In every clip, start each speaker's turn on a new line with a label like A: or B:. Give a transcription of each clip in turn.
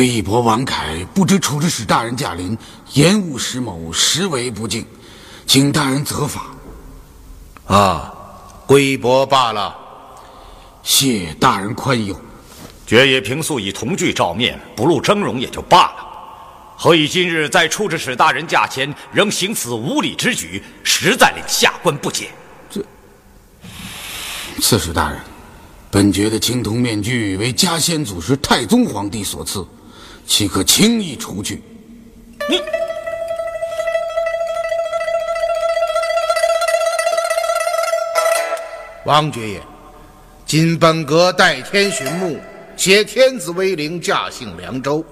A: 归义伯王凯不知处置使大人驾临，延误石某，实为不敬，请大人责罚。
B: 啊，归伯罢了。
A: 谢大人宽宥。
C: 爵爷平素以同具照面，不露峥嵘也就罢了，何以今日在处置使大人驾前仍行此无礼之举，实在令下官不解。
A: 这刺史大人，本爵的青铜面具为嘉先祖时太宗皇帝所赐，岂可轻易除去？
B: 你王爵爷，今本阁代天巡牧，携天子威灵驾幸凉州。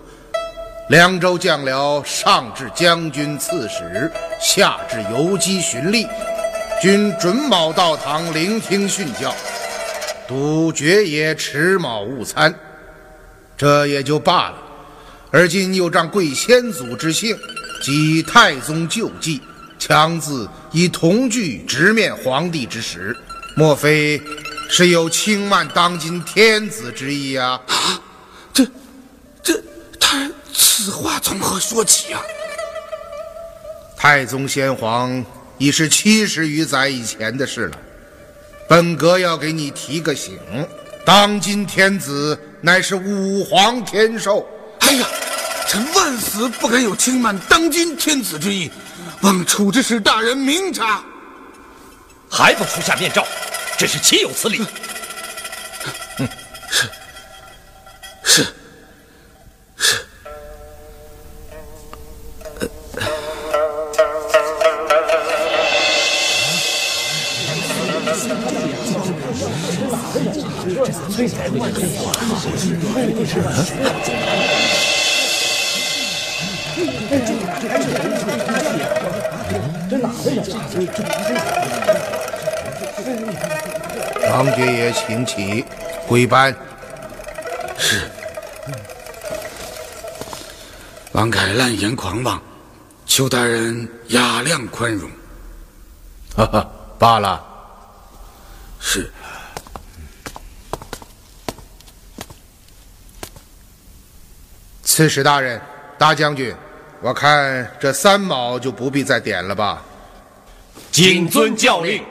B: 凉州将僚上至将军、刺史，下至游击巡吏，均准卯到堂聆听训教，独爵爷持卯勿参。这也就罢了，而今又仗贵先祖之幸，及太宗旧迹，强自以同具直面皇帝之时，莫非是有轻慢当今天子之意啊？
A: 这、这，他此话从何说起啊？
B: 太宗先皇已是七十余载以前的事了，本阁要给你提个醒：当今天子乃是武皇天寿。
A: 哎呀，臣万死不敢有轻慢当今天子之意，望处置使大人明察。
C: 还不出下面诏，真是岂有此理！
A: 是，是。
B: 王爵爷，请起，归班。
A: 是。王凯滥言狂妄，求大人雅量宽容。
B: 哈哈，罢了。
A: 是。
B: 刺史大人，大将军，我看这三毛就不必再点了吧。
C: 谨遵教令。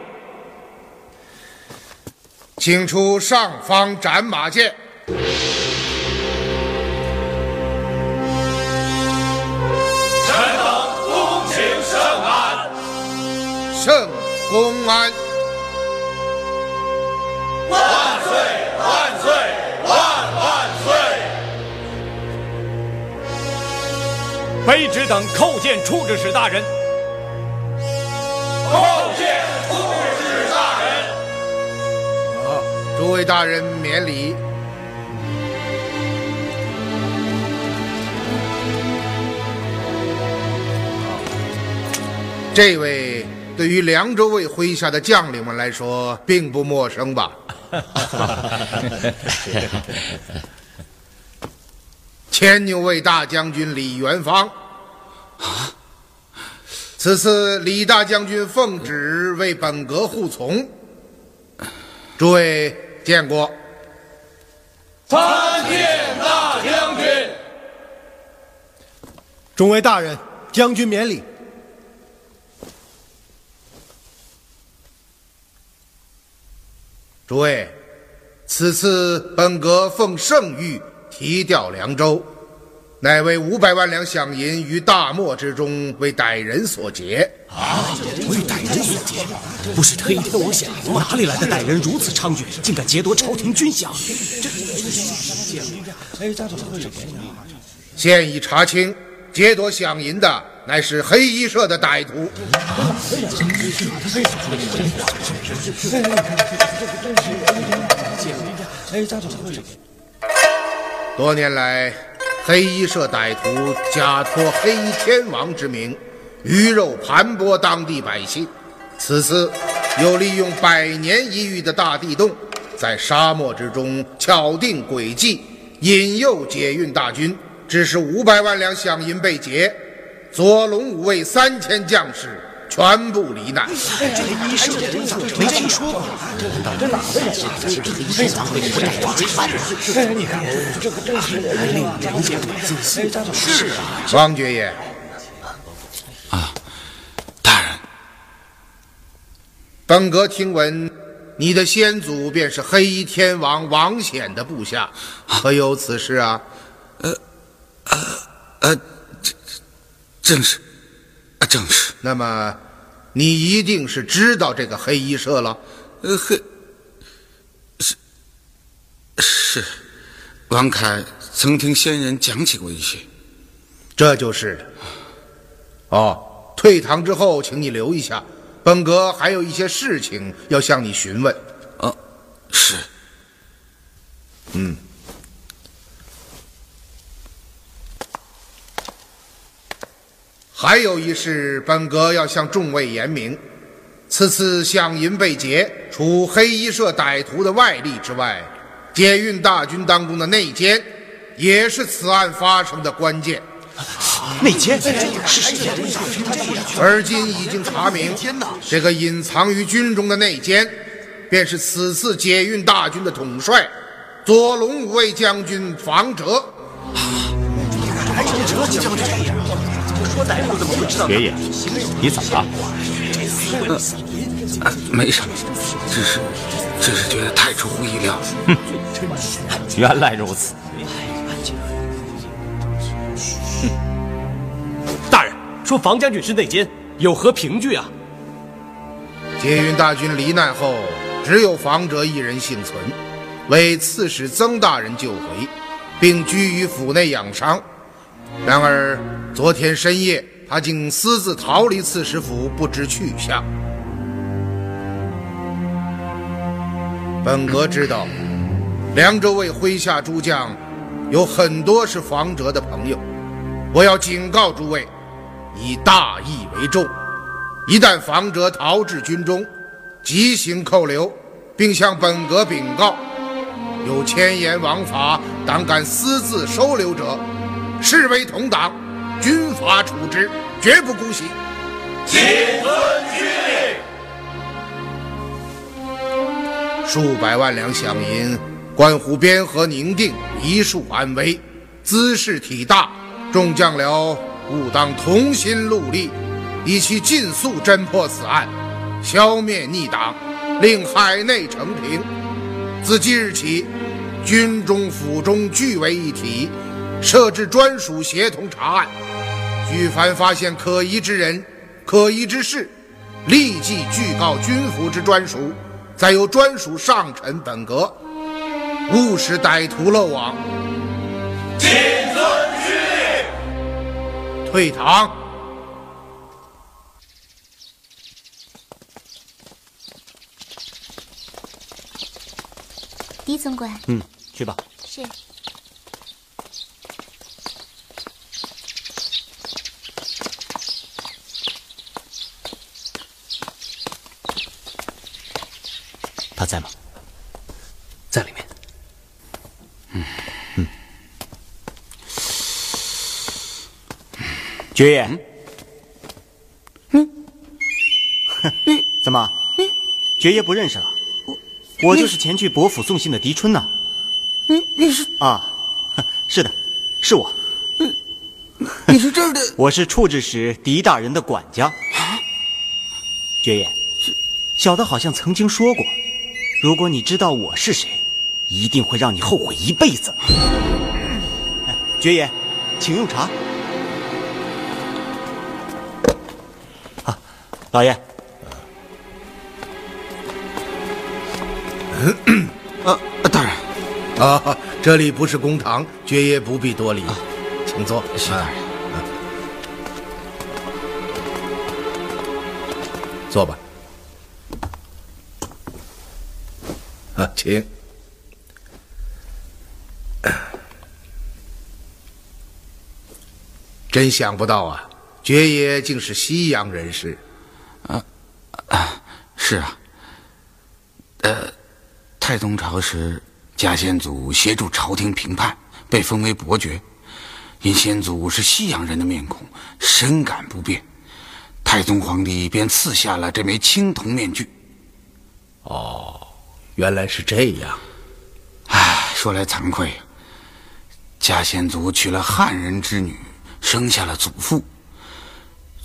B: 请出上方斩马剑。
C: 臣等恭请圣安。
B: 圣公安。
C: 卑职等叩见处置使大人。
B: 叩见处置大人。好，诸位大人免礼。这位对于凉州卫麾下的将领们来说并不陌生吧？牵牛卫大将军李元芳。啊！此次李大将军奉旨为本阁护从，诸位见过。
D: 参见大将军。
E: 众位大人，将军免礼。
B: 诸位，此次本阁奉圣谕提调凉州，乃为五百万两饷银于大漠之中为歹人所劫。
F: 啊！为歹人所劫，不是黑天王饷？哪里来的歹人如此猖獗，竟敢劫夺朝廷军饷？这……
B: 现已查清，劫夺饷银的乃是黑衣社的歹徒。多年来，黑衣社歹徒假托黑衣天王之名，鱼肉盘剥当地百姓。此次又利用百年一遇的大地洞，在沙漠之中巧定诡计，引诱解运大军，致使五百万两饷银被劫，左龙五卫三千将士。全部罹难。
F: 这个医生没听说过，这哪位下的是黑天王会不带抓查办？你看，这个真是令人见鬼自私。是啊，
B: 王爵爷。
A: 啊，大人。
B: 本阁听闻，你的先祖便是黑衣天王王显的部下，可有此事啊？
A: 呃，呃，呃，正正是。啊，正是。
B: 那么，你一定是知道这个黑衣社了。
A: 呃，黑是是，王凯曾听先人讲起过一些。
B: 这就是。哦，退堂之后，请你留一下，本阁还有一些事情要向你询问。
A: 啊，是。
B: 嗯。还有一事，本阁要向众位言明：此次饷银被劫，除黑衣社歹徒的外力之外，解运大军当中的内奸，也是此案发生的关键。
F: 内奸是谁？
B: 而今已经查明，这个隐藏于军中的内奸，便是此次解运大军的统帅左龙五卫将军房哲。
F: 还有哲将军。
C: 爷爷，你怎么了？
A: 呃，没什么，只是，只是觉得太出乎意料。
C: 哼，原来如此。
F: 大人说房将军是内奸，有何凭据啊？
B: 解运大军罹难后，只有房哲一人幸存，为刺史曾大人救回，并居于府内养伤。然而。昨天深夜，他竟私自逃离刺史府，不知去向。本阁知道，凉州卫麾下诸将有很多是房哲的朋友，我要警告诸位，以大义为重。一旦房哲逃至军中，即行扣留，并向本阁禀告，有千言王法，胆敢私自收留者，视为同党。军法处置，绝不姑息。
D: 谨遵军令。
B: 数百万两饷银，关乎边河宁定、一树安危，兹事体大，众将僚务当同心戮力，以期尽速侦破此案，消灭逆党，令海内承平。自即日起，军中府中俱为一体，设置专属协同查案。举凡发现可疑之人、可疑之事，立即具告军府之专属，再由专属上臣本阁，勿使歹徒漏网。
D: 谨遵军令。
B: 退堂。
G: 狄总管，
F: 嗯，去吧。
G: 是。
F: 在吗？
E: 在里面。
F: 嗯嗯。爵爷。
E: 嗯。
F: 哼，怎么？爵爷不认识了？我就是前去伯府送信的狄春呐。
A: 你你是
F: 啊？是的，是我。
A: 你是这儿的？
F: 我是处置使狄大人的管家。爵爷，小的好像曾经说过，如果你知道我是谁，一定会让你后悔一辈子。爵爷，请用茶。啊，老爷。
A: 呃，大人，
B: 啊，这里不是公堂，爵爷不必多礼，啊、请坐。
A: 徐大人，
B: 啊、坐吧。啊，请。真想不到啊，爵爷竟是西洋人士。
A: 啊啊，是啊。呃。太宗朝时，假先祖协助朝廷平叛，被封为伯爵。因先祖是西洋人的面孔，深感不便，太宗皇帝便赐下了这枚青铜面具。
B: 哦，原来是这样。
A: 唉，说来惭愧，家先祖娶了汉人之女，生下了祖父。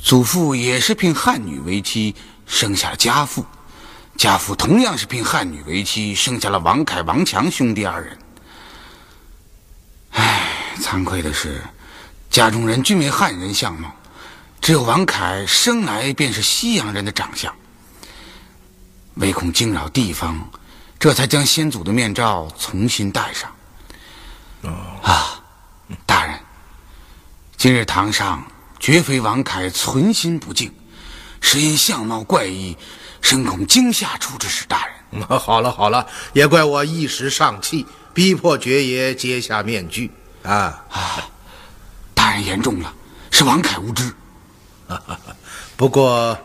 A: 祖父也是聘汉女为妻，生下了家父。家父同样是聘汉女为妻，生下了王凯、王强兄弟二人。唉，惭愧的是，家中人均为汉人相貌，只有王凯生来便是西洋人的长相。唯恐惊扰地方，这才将先祖的面罩重新戴上。啊，大人，今日堂上绝非王凯存心不敬，是因相貌怪异。深恐惊吓处置使大人。
B: 好了好了，也怪我一时上气，逼迫爵爷揭下面具。啊
A: 啊！大人言重了，是王凯无知。
B: 不过，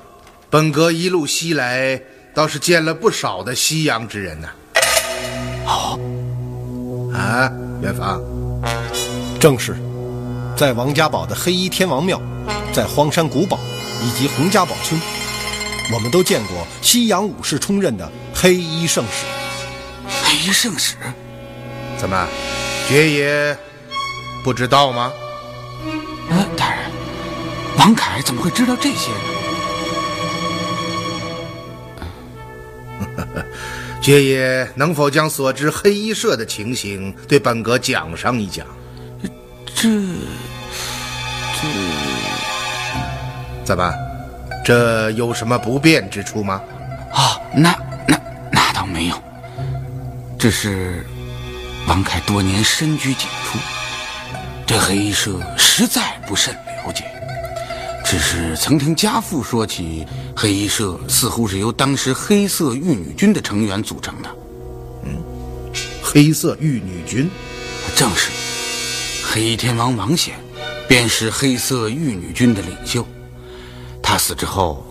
B: 本阁一路西来，倒是见了不少的西洋之人呢。
A: 哦，
B: 啊，元芳，
E: 正是，在王家堡的黑衣天王庙，在荒山古堡以及洪家堡村。我们都见过西洋武士充任的黑衣圣使。
A: 黑衣圣使？
B: 怎么，爵爷不知道吗？
A: 呃，大人，王凯怎么会知道这些
B: 呢？爵爷能否将所知黑衣社的情形对本阁讲上一讲？
A: 这……这……
B: 怎么？这有什么不便之处吗？
A: 啊，那那那倒没有，只是王凯多年深居简出，对黑衣社实在不甚了解。只是曾听家父说起，黑衣社似乎是由当时黑色玉女军的成员组成的。
B: 嗯，黑色玉女军，
A: 正是。黑天王王显，便是黑色玉女军的领袖。他死之后，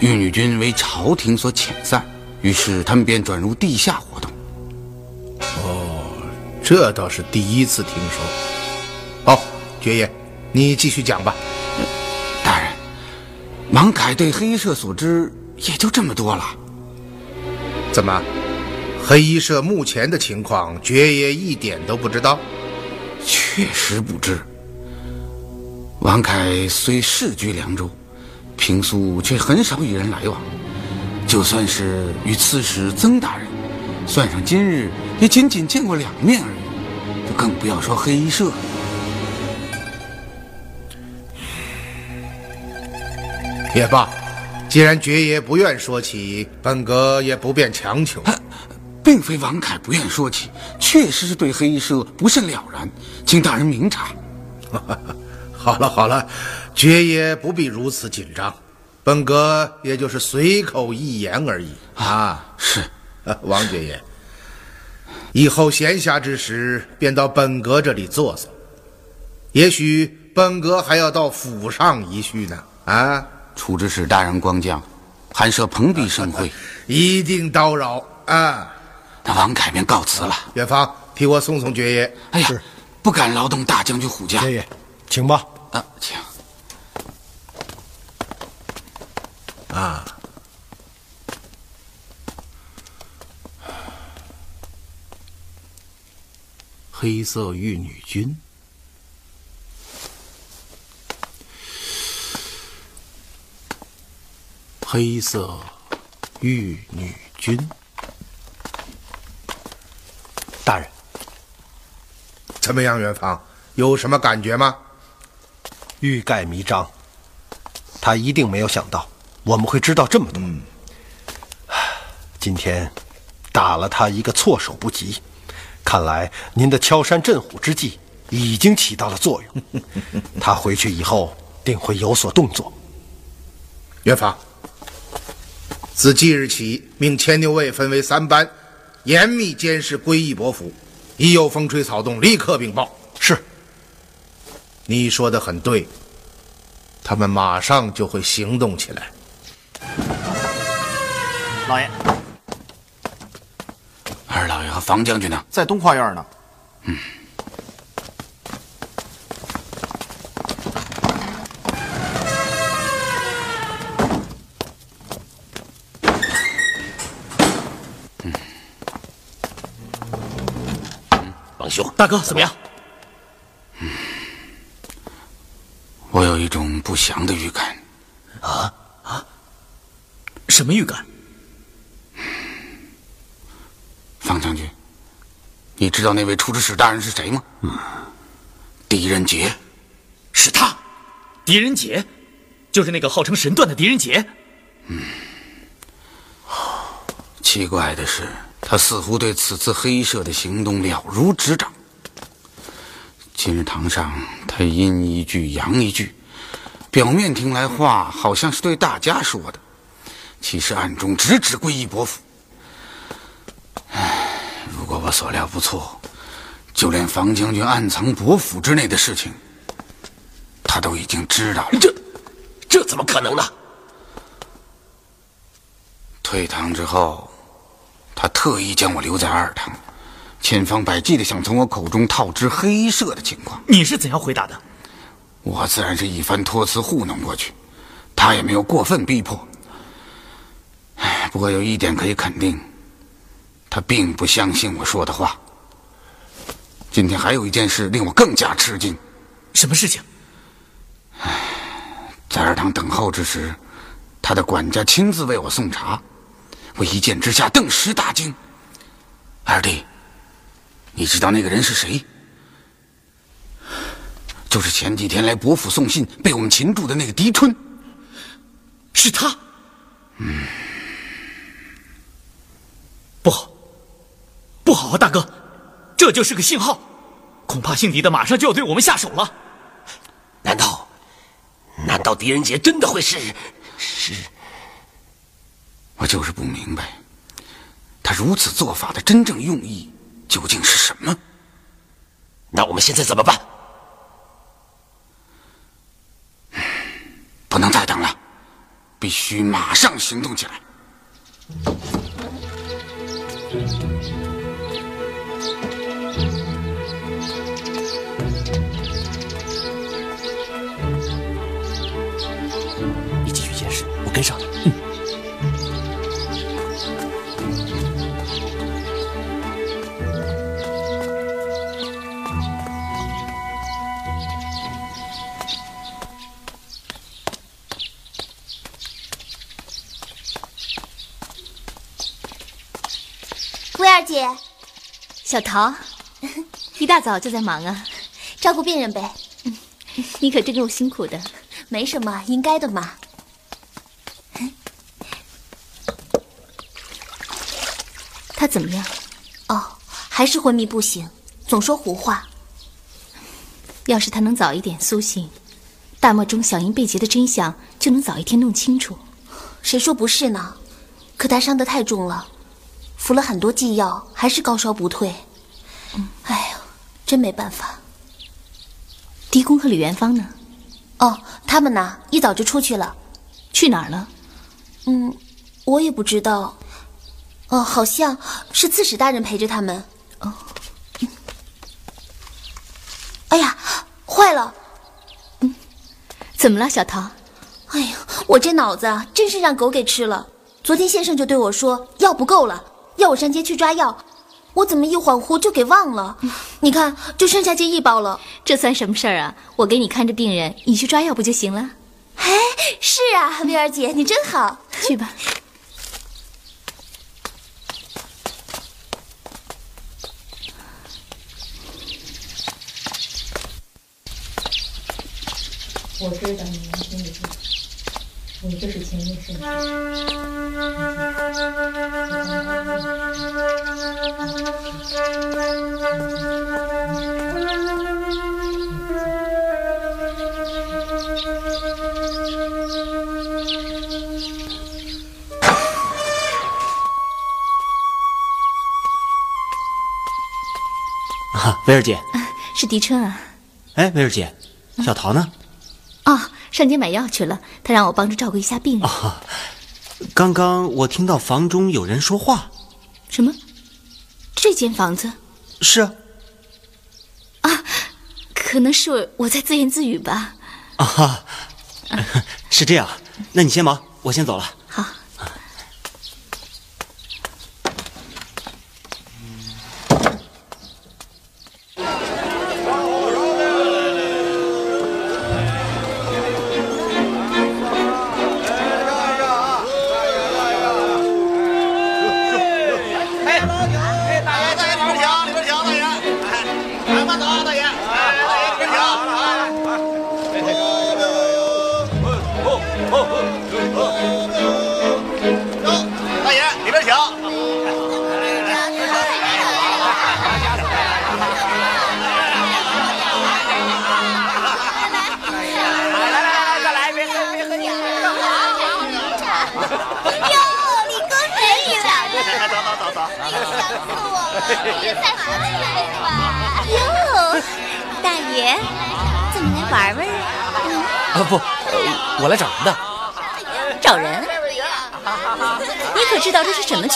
A: 玉女军为朝廷所遣散，于是他们便转入地下活动。
B: 哦，这倒是第一次听说。好，爵爷，你继续讲吧。
A: 王凯对黑衣社所知也就这么多了。
B: 怎么，黑衣社目前的情况，爵爷一点都不知道？
A: 确实不知。王凯虽世居凉州。平素却很少与人来往，就算是与刺史曾大人，算上今日，也仅仅见过两面而已，就更不要说黑衣社。
B: 也罢，既然爵爷不愿说起，本阁也不便强求。
A: 并非王凯不愿说起，确实是对黑衣社不甚了然，请大人明察。
B: 好了好了，爵爷不必如此紧张，本阁也就是随口一言而已啊。
A: 是，
B: 王爵爷，以后闲暇之时便到本阁这里坐坐，也许本阁还要到府上一叙呢。啊，
A: 处置使大人光降，寒舍蓬荜生辉，
B: 一定叨扰啊。
A: 那王凯便告辞了。
B: 远方，替我送送爵爷。
A: 哎呀，不敢劳动大将军虎将。
E: 爵爷，请吧。
A: 啊，请。
B: 啊，黑色玉女军，黑色玉女军。
E: 大人，
B: 怎么样，元芳？有什么感觉吗？
E: 欲盖弥彰，他一定没有想到我们会知道这么多。今天打了他一个措手不及，看来您的敲山震虎之计已经起到了作用。他回去以后定会有所动作。
B: 元芳，自即日起，命牵牛卫分为三班。严密监视归义伯府，一有风吹草动，立刻禀报。
E: 是。
B: 你说的很对，他们马上就会行动起来。
G: 老爷，
A: 二老爷和房将军呢？
G: 在东花院呢。
A: 嗯。
H: 兄，大哥怎么样？
A: 嗯，我有一种不祥的预感。
H: 啊啊！什么预感？
A: 方将军，你知道那位处置使大人是谁吗？
H: 嗯，
A: 狄仁杰，
H: 是他。狄仁杰，就是那个号称神断的狄仁杰。
A: 嗯。奇怪的是。他似乎对此次黑社的行动了如指掌。今日堂上，他阴一句阳一句，表面听来话好像是对大家说的，其实暗中直指归义伯府。唉，如果我所料不错，就连房将军暗藏伯府之内的事情，他都已经知道了。
H: 这，这怎么可能呢？
A: 退堂之后。他特意将我留在二堂，千方百计的想从我口中套知黑社的情况。
H: 你是怎样回答的？
A: 我自然是一番托辞糊弄过去，他也没有过分逼迫。不过有一点可以肯定，他并不相信我说的话。今天还有一件事令我更加吃惊。
H: 什么事情？
A: 在二堂等候之时，他的管家亲自为我送茶。我一见之下顿时大惊，二弟，你知道那个人是谁？就是前几天来伯府送信被我们擒住的那个狄春，
H: 是他。
A: 嗯，
H: 不好，不好啊，大哥，这就是个信号，恐怕姓狄的马上就要对我们下手了。难道，难道狄仁杰真的会是是？
A: 我就是不明白，他如此做法的真正用意究竟是什么？
H: 那我们现在怎么办？
A: 不能再等了，必须马上行动起来。
I: 姐，
J: 小桃，一大早就在忙啊，
I: 照顾病人呗。
J: 你可真够辛苦的，
I: 没什么，应该的嘛。
J: 他怎么样？
I: 哦，还是昏迷不醒，总说胡话。
J: 要是他能早一点苏醒，大漠中小英被劫的真相就能早一天弄清楚。
I: 谁说不是呢？可他伤得太重了。服了很多剂药，还是高烧不退。嗯，哎呀，真没办法。
J: 狄公和李元芳呢？
I: 哦，他们呢，一早就出去了。
J: 去哪儿了？
I: 嗯，我也不知道。哦，好像是刺史大人陪着他们。哦。哎呀，坏了！
J: 嗯，怎么了，小桃？
I: 哎呀，我这脑子啊，真是让狗给吃了。昨天先生就对我说药不够了，要我上街去抓药。我怎么一恍惚就给忘了？你看，就剩下这一包了。
J: 这算什么事儿啊？我给你看着病人，你去抓药不就行了？
I: 哎，是啊，薇儿姐，你真好。
J: 去吧。
G: 我知道你我就是前面圣
F: 啊，薇儿姐，
J: 是狄春啊。
F: 哎，薇儿姐，小桃呢？
J: 哦，上街买药去了。他让我帮着照顾一下病人。
F: 啊，刚刚我听到房中有人说话。
J: 什么？这间房子？
F: 是啊。
J: 啊，可能是我在自言自语吧。
F: 啊，是这样。那你先忙，我先走了。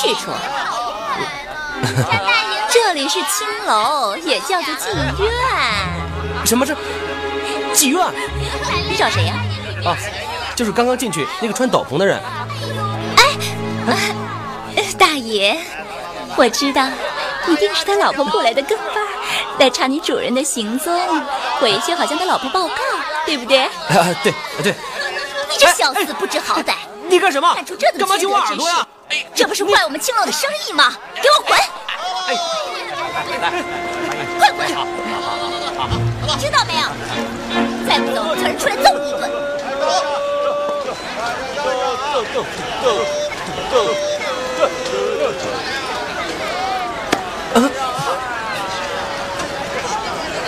J: 去处？这里是青楼，也叫做妓院。
H: 什么是妓院？
J: 你找谁呀？
H: 哦，就是刚刚进去那个穿斗篷的人。
J: 哎，大爷，我知道。一定是他老婆雇来的跟班，来查你主人的行踪，回去好向他老婆报告，对不对？啊，
H: 对，对。
J: 你这小子不知好歹！
H: 你干什么？
J: 干出这等缺德之事，这不是坏我们青楼的生意吗？给我滚！哎，快滚！知道没有？再不走，叫人出来揍你一顿。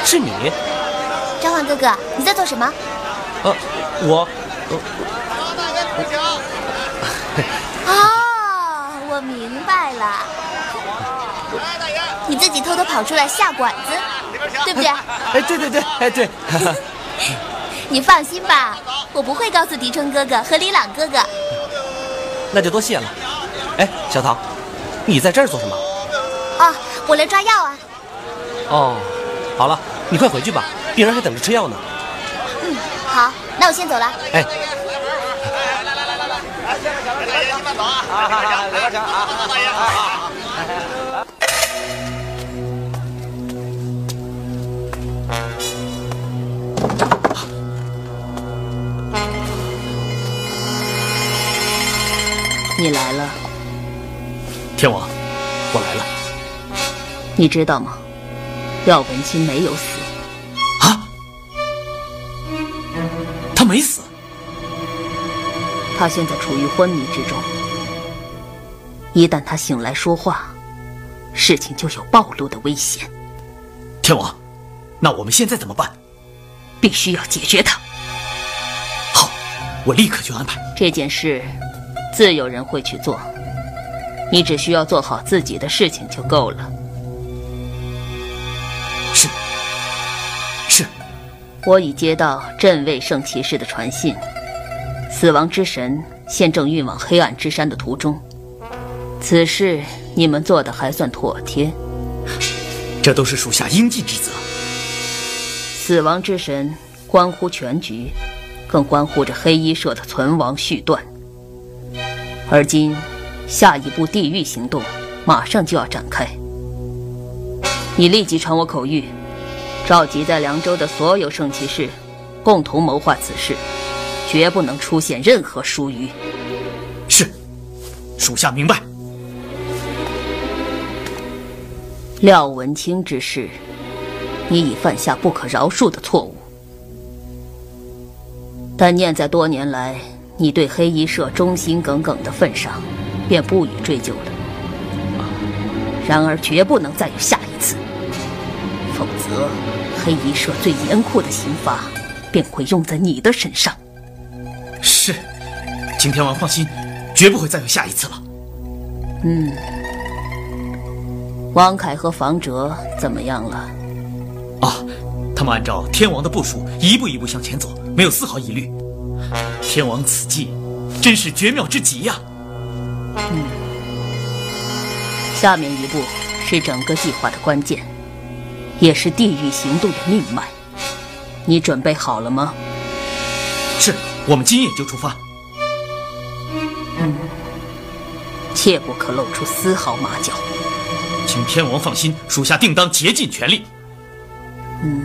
H: 是你，
I: 张焕哥哥，你在做什么？
H: 呃，我，
I: 哦，我明白了，你自己偷偷跑出来下馆子，对不 对？
H: 哎，对对对，哎对。
I: 你放心吧，我不会告诉狄春哥哥和李朗哥哥。
H: 那就多谢了。哎，小桃，你在这儿做什么？
I: 哦，我来抓药啊。
H: 哦，好了。你快回去吧，病人还等着吃药呢。
I: 嗯，好，那我先走了。
H: 哎，
D: 来来来来来来，大爷慢走啊！好好好，刘大强啊，大爷好。
K: 你来了，
H: 天王，我来了。
K: 你知道吗？廖文清没有死。啊？
H: 他没死，
K: 他现在处于昏迷之中。一旦他醒来说话，事情就有暴露的危险。
H: 天王，那我们现在怎么办？
K: 必须要解决他。
H: 好，我立刻去安排
K: 这件事，自有人会去做。你只需要做好自己的事情就够了。
H: 是，是。
K: 我已接到镇卫圣骑士的传信，死亡之神现正运往黑暗之山的途中。此事你们做的还算妥帖。
H: 这都是属下应尽之责。
K: 死亡之神关乎全局，更关乎着黑衣社的存亡续断。而今，下一步地狱行动马上就要展开。你立即传我口谕，召集在凉州的所有圣骑士，共同谋划此事，绝不能出现任何疏虞。
H: 是，属下明白。
K: 廖文清之事，你已犯下不可饶恕的错误。但念在多年来你对黑衣社忠心耿耿的份上，便不予追究了。然而，绝不能再有下一次，否则，黑衣社最严酷的刑罚便会用在你的身上。
H: 是，景天王放心，绝不会再有下一次了。
K: 嗯。王凯和房哲怎么样了？
H: 啊，他们按照天王的部署，一步一步向前走，没有丝毫疑虑。天王此计，真是绝妙之极呀！
K: 嗯，下面一步是整个计划的关键，也是地狱行动的命脉。你准备好了吗？
H: 是，我们今夜就出发。
K: 嗯，切不可露出丝毫马脚。
H: 请天王放心，属下定当竭尽全力。
K: 嗯。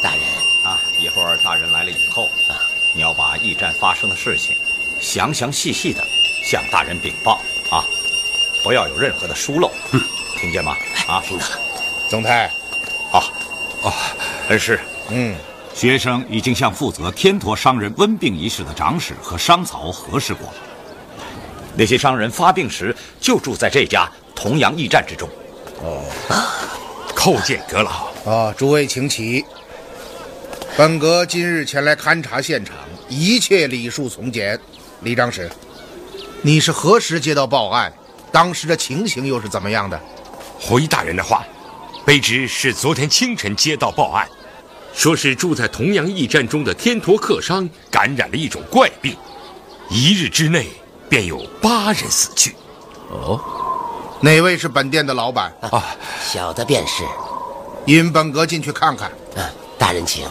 C: 大人啊，一会儿大人来了以后啊，你要把驿站发生的事情，详详细细的向大人禀报啊，不要有任何的疏漏。嗯，听见吗？啊，
B: 听到。总太，
C: 好。哦，恩师。
B: 嗯。
L: 学生已经向负责天陀商人温病一事的长史和商曹核实过了。
C: 那些商人发病时就住在这家同阳驿站之中。
B: 哦，
M: 叩见阁老。
B: 啊，诸位请起。本阁今日前来勘察现场，一切礼数从简。李长史，你是何时接到报案？当时的情形又是怎么样的？
M: 回大人的话，卑职是昨天清晨接到报案。说是住在同阳驿站中的天陀客商感染了一种怪病，一日之内便有八人死去。
B: 哦，哪位是本店的老板？
N: 啊，小的便是。
B: 引本阁进去看看。
N: 嗯，大人请。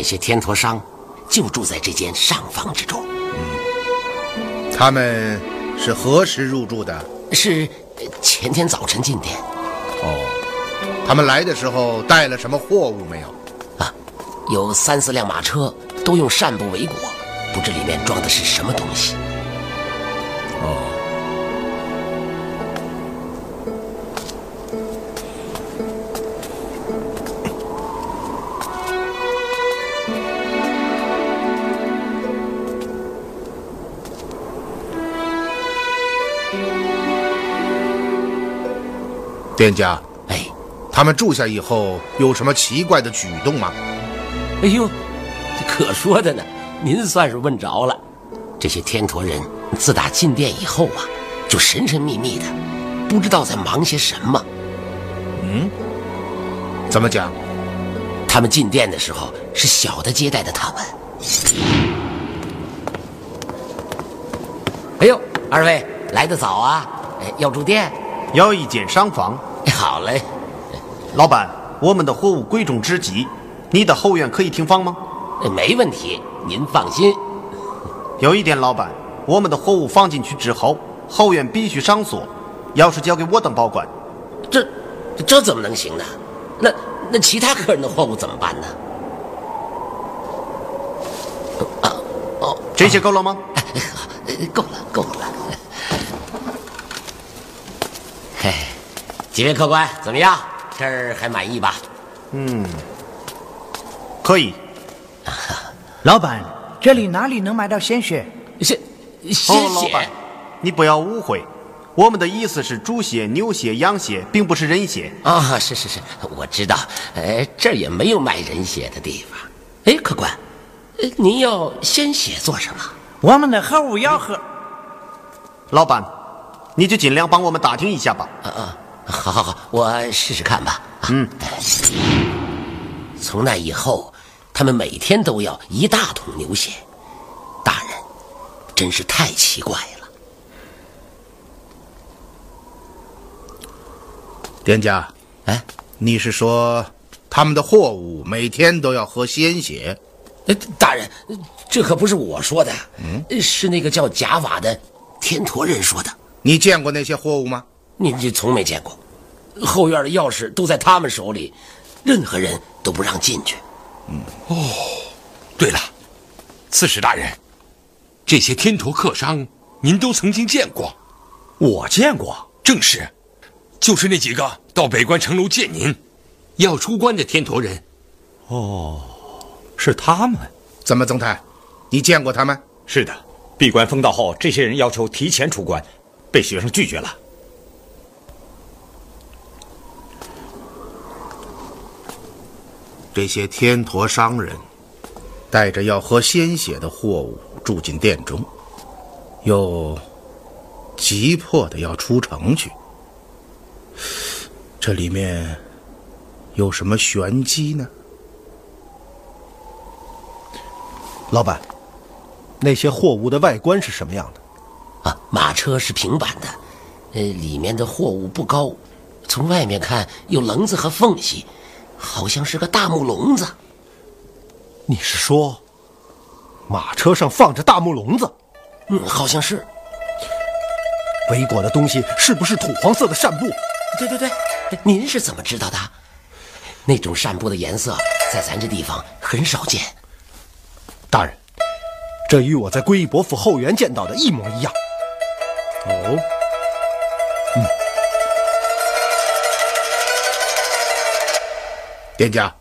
N: 那些天陀商就住在这间上房之中。
B: 嗯，他们是何时入住的？
N: 是前天早晨进店。
B: 哦，他们来的时候带了什么货物没有？
N: 啊，有三四辆马车，都用扇布围裹，不知里面装的是什么东西。
B: 哦。店家。
N: 哎。
B: 他们住下以后有什么奇怪的举动吗？
N: 哎呦这可说的呢您算是问着了。这些天陀人自打进店以后啊就神神秘秘的不知道在忙些什么。
B: 嗯？怎么讲？
N: 他们进店的时候是小的接待的他们。哎呦二位来的早啊要住店？
O: 要一间商房。
N: 好嘞。
O: 老板，我们的货物贵重之极，你的后院可以停放吗？
N: 没问题，您放心。
O: 有一点，老板，我们的货物放进去之后，后院必须上锁，钥匙交给我等保管。
N: 这，这怎么能行呢？那那其他客人的货物怎么办呢？啊，哦，
O: 这些够了吗？
N: 够了，够了。几位客官，怎么样？这儿还满意吧？
O: 嗯，可以。
P: 老板，这里哪里能买到鲜血？
N: 鲜
O: 哦，老板，你不要误会，我们的意思是猪血、牛血、羊血，并不是人血。
N: 啊，是是是，我知道。哎，这儿也没有卖人血的地方。哎，客官，呃，您要鲜血做什么？
P: 我们的货物要喝。
O: 老板，你就尽量帮我们打听一下吧。
N: 啊啊，好好好，我试试看吧。
O: 嗯。
N: 从那以后，他们每天都要一大桶牛血。大人，真是太奇怪了。
B: 店家，
N: 哎，
B: 你是说他们的货物每天都要喝鲜血？
N: 呃，大人，这可不是我说的，嗯，是那个叫贾瓦的天驼人说的。
B: 你见过那些货物吗？
N: 你你从没见过。后院的钥匙都在他们手里，任何人都不让进去。
M: 嗯，哦，对了，刺史大人，这些天驼客商您都曾经见过？
C: 我见过，
M: 正是，就是那几个到北关城楼见您，要出关的天驼人。
C: 哦。是他们，
B: 怎么，曾泰，你见过他们？
C: 是的，闭关封道后，这些人要求提前出关，被学生拒绝了。
B: 这些天驼商人带着要喝鲜血的货物住进店中，又急迫的要出城去，这里面有什么玄机呢？
E: 老板，那些货物的外观是什么样的？
N: 啊，马车是平板的，呃，里面的货物不高，从外面看有棱子和缝隙，好像是个大木笼子。
E: 你是说，马车上放着大木笼子？
N: 嗯，好像是。
E: 围裹的东西是不是土黄色的扇布？
N: 对对对，您是怎么知道的？那种扇布的颜色在咱这地方很少见。
E: 大人，这与我在归义伯府后园见到的一模一样。
B: 哦，
E: 嗯，
B: 店家，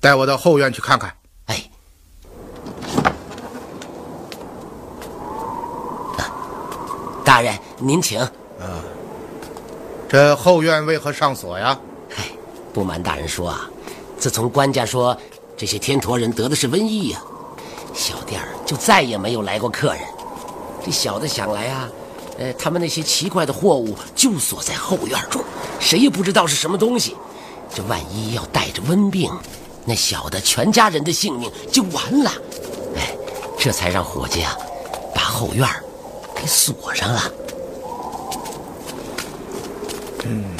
B: 带我到后院去看看。
N: 哎，大人您请。
B: 啊，这后院为何上锁呀？
N: 哎，不瞒大人说啊，自从官家说这些天驼人得的是瘟疫呀。小店儿就再也没有来过客人。这小的想来啊，呃，他们那些奇怪的货物就锁在后院中，谁也不知道是什么东西。这万一要带着瘟病，那小的全家人的性命就完了。哎，这才让伙计啊，把后院给锁上了。
B: 嗯。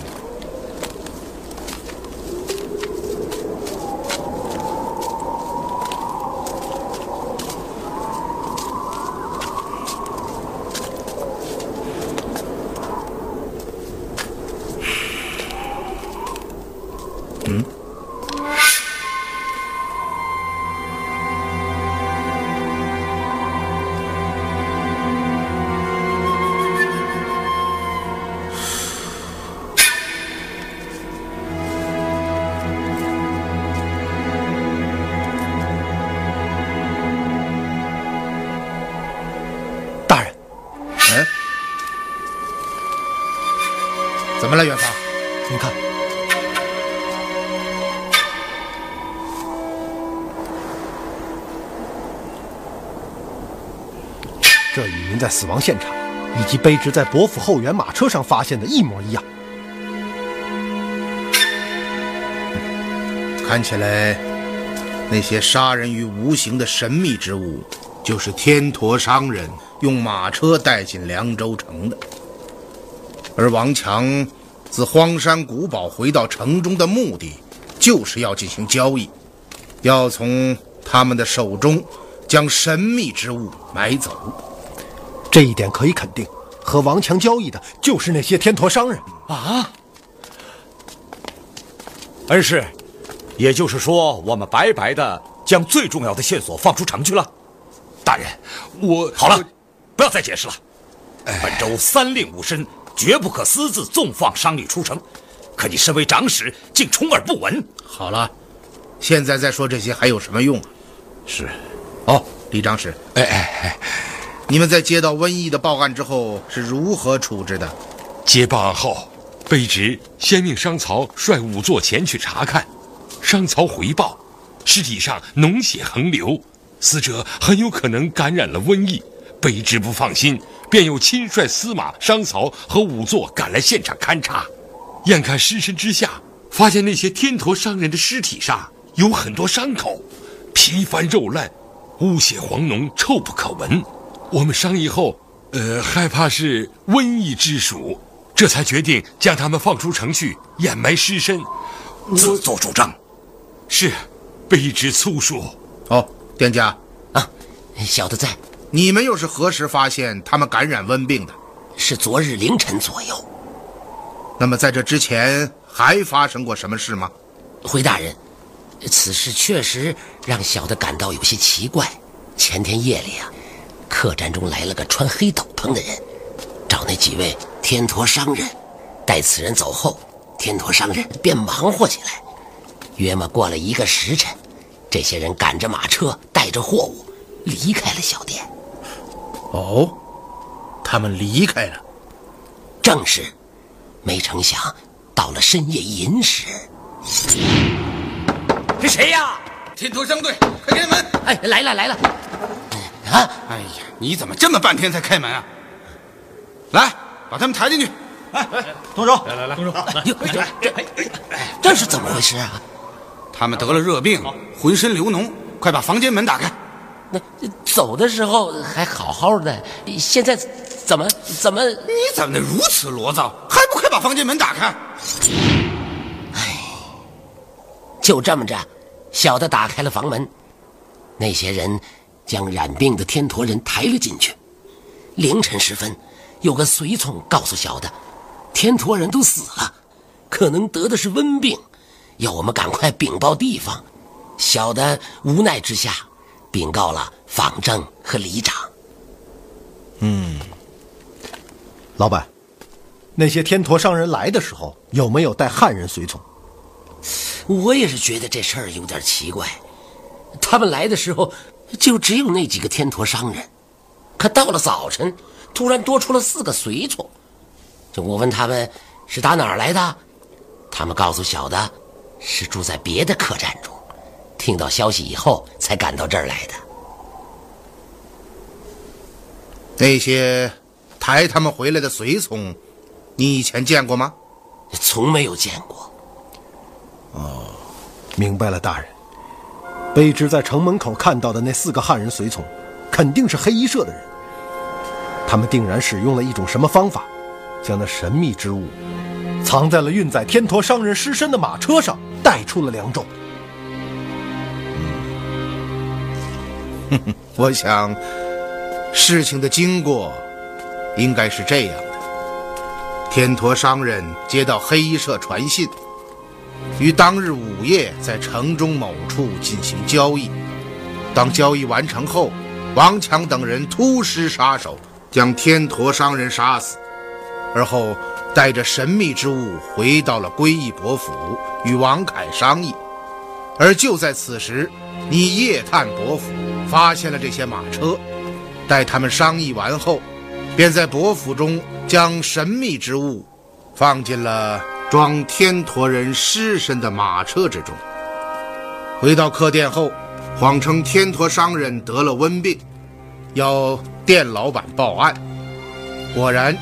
E: 这与您在死亡现场以及卑职在伯府后园马车上发现的一模一样。
B: 看起来，那些杀人于无形的神秘之物，就是天驼商人用马车带进凉州城的。而王强自荒山古堡回到城中的目的，就是要进行交易，要从他们的手中将神秘之物买走。
E: 这一点可以肯定，和王强交易的就是那些天驼商人
C: 啊！恩师，也就是说，我们白白的将最重要的线索放出城去了。
M: 大人，我
C: 好了，不要再解释了。本州三令五申，绝不可私自纵放商旅出城。可你身为长史，竟充耳不闻。
B: 好了，现在再说这些还有什么用啊？
C: 是。
B: 哦，李长史，
M: 哎哎哎，
B: 你们在接到瘟疫的报案之后是如何处置的？
M: 接报案后，卑职先命商曹率仵作前去查看。商曹回报，尸体上脓血横流，死者很有可能感染了瘟疫。卑职不放心，便又亲率司马商曹和仵作赶来现场勘查。眼看尸身之下，发现那些天驼商人的尸体上有很多伤口，皮翻肉烂，污血黄脓，臭不可闻。我们商议后，呃，害怕是瘟疫之属，这才决定将他们放出城去掩埋尸身。
C: 自作主张。
M: 是，卑职粗疏。
B: 哦，店家
N: 啊，小的在。
B: 你们又是何时发现他们感染瘟病的？
N: 是昨日凌晨左右。
B: 那么在这之前还发生过什么事吗？
N: 回大人，此事确实让小的感到有些奇怪。前天夜里啊，客栈中来了个穿黑斗篷的人，找那几位天驼商人。待此人走后，天驼商人便忙活起来。约莫过了一个时辰，这些人赶着马车，带着货物离开了小店。
B: 哦，他们离开了。
N: 正是。没成想，到了深夜寅时，
A: 是谁呀？天驼商队，快开门！
N: 哎，来了来了！
A: 啊！哎呀，你怎么这么半天才开门啊？来，把他们抬进去。
F: 哎，动手！
H: 来来来，
F: 动手！
N: 这这这是怎么回事啊？
A: 他们得了热病，浑身流脓，快把房间门打开。
N: 那走的时候还好好的，现在怎么怎么？
A: 你怎么能如此罗躁？还不快把房间门打开！
N: 哎，就这么着，小的打开了房门，那些人将染病的天驼人抬了进去。凌晨时分，有个随从告诉小的，天驼人都死了，可能得的是瘟病，要我们赶快禀报地方。小的无奈之下。禀告了方正和里长。
E: 嗯，老板，那些天驼商人来的时候有没有带汉人随从？
N: 我也是觉得这事儿有点奇怪。他们来的时候就只有那几个天驼商人，可到了早晨，突然多出了四个随从。就我问他们是打哪儿来的，他们告诉小的，是住在别的客栈中。听到消息以后，才赶到这儿来的。
B: 那些抬他们回来的随从，你以前见过吗？
N: 从没有见过。
E: 哦，明白了，大人。卑职在城门口看到的那四个汉人随从，肯定是黑衣社的人。他们定然使用了一种什么方法，将那神秘之物藏在了运载天驼商人尸身的马车上，带出了凉州。
B: 哼哼，我想，事情的经过应该是这样的：天驼商人接到黑衣社传信，于当日午夜在城中某处进行交易。当交易完成后，王强等人突施杀手，将天驼商人杀死，而后带着神秘之物回到了归义伯府，与王凯商议。而就在此时，你夜探伯府。发现了这些马车，待他们商议完后，便在伯府中将神秘之物放进了装天驼人尸身的马车之中。回到客店后，谎称天驼商人得了瘟病，要店老板报案。果然，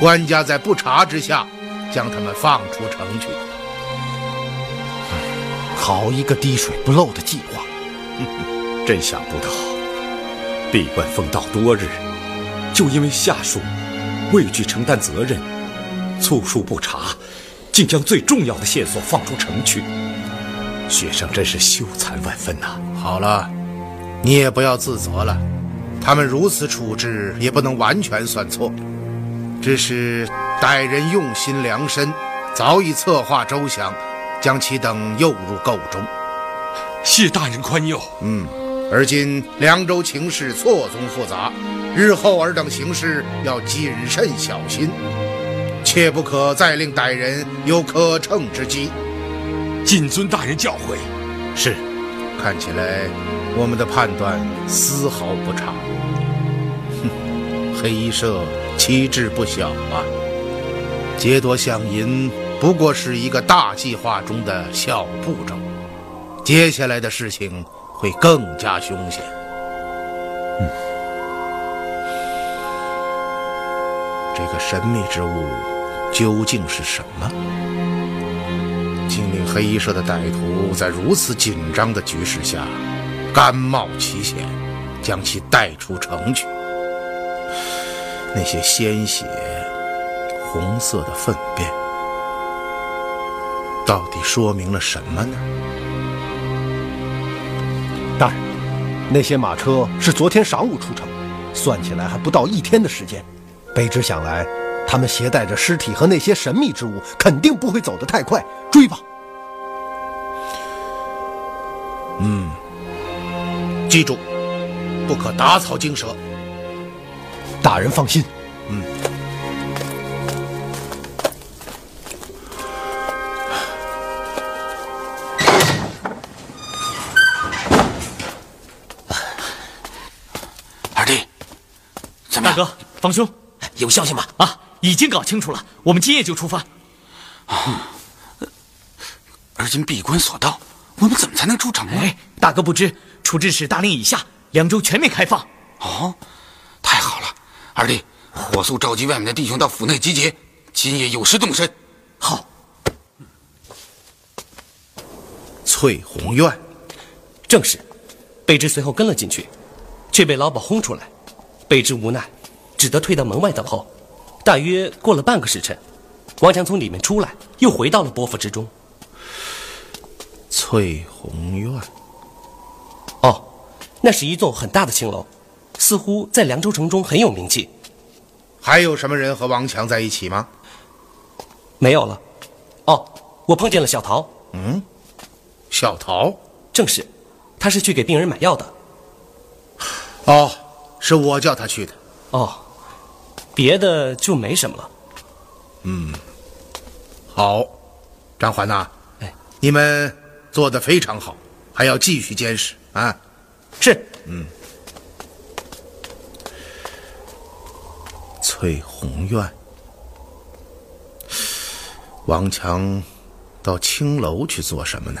B: 官家在不查之下将他们放出城去。
E: 好一个滴水不漏的计划！
C: 真想不到，闭关封道多日，
Q: 就因为下属畏惧承担责任，粗疏不查，竟将最重要的线索放出城去。学生真是羞惭万分呐！
B: 好了，你也不要自责了。他们如此处置，也不能完全算错，只是歹人用心良深，早已策划周详，将其等诱入构中。
M: 谢大人宽宥。
B: 嗯，而今凉州情势错综复杂，日后尔等行事要谨慎小心，切不可再令歹人有可乘之机。
M: 谨遵大人教诲。
B: 是，看起来我们的判断丝毫不差。哼，黑衣社旗帜不小啊！劫夺香银不过是一个大计划中的小步骤，接下来的事情会更加凶险。嗯，这个神秘之物究竟是什么？竟令黑衣社的歹徒在如此紧张的局势下，甘冒其险，将其带出城去。那些鲜血、红色的粪便，到底说明了什么呢？
E: 大人，那些马车是昨天晌午出城，算起来还不到一天的时间。卑职想来，他们携带着尸体和那些神秘之物，肯定不会走得太快。追吧！
B: 嗯，记住，不可打草惊蛇。
E: 大人放心。
B: 嗯。
A: 二弟，怎么
H: 样？大哥，方兄，
N: 有消息吗？
H: 啊，已经搞清楚了，我们今夜就出发。
A: 啊，而今闭关锁道，我们怎么才能出城呢？
H: 哎，大哥不知，处置使大令以下，凉州全面开放。
A: 哦，太好了！二弟，火速召集外面的弟兄到府内集结，今夜有事动身。
H: 好。
B: 翠红院，
R: 正是。卑职随后跟了进去，却被老鸨轰出来，卑职无奈，只得退到门外等候。大约过了半个时辰，王强从里面出来，又回到了伯府之中。
B: 翠红院，
R: 哦，那是一座很大的青楼，似乎在凉州城中很有名气。
B: 还有什么人和王强在一起吗？
R: 没有了。哦，我碰见了小桃。
B: 嗯，小桃，
R: 正是，他是去给病人买药的。
B: 哦，是我叫他去的。
R: 哦，别的就没什么了。
B: 嗯，好，张环呐，
R: 哎，
B: 你们做的非常好，还要继续监视啊。
R: 是，
B: 嗯。翠红院，王强到青楼去做什么呢？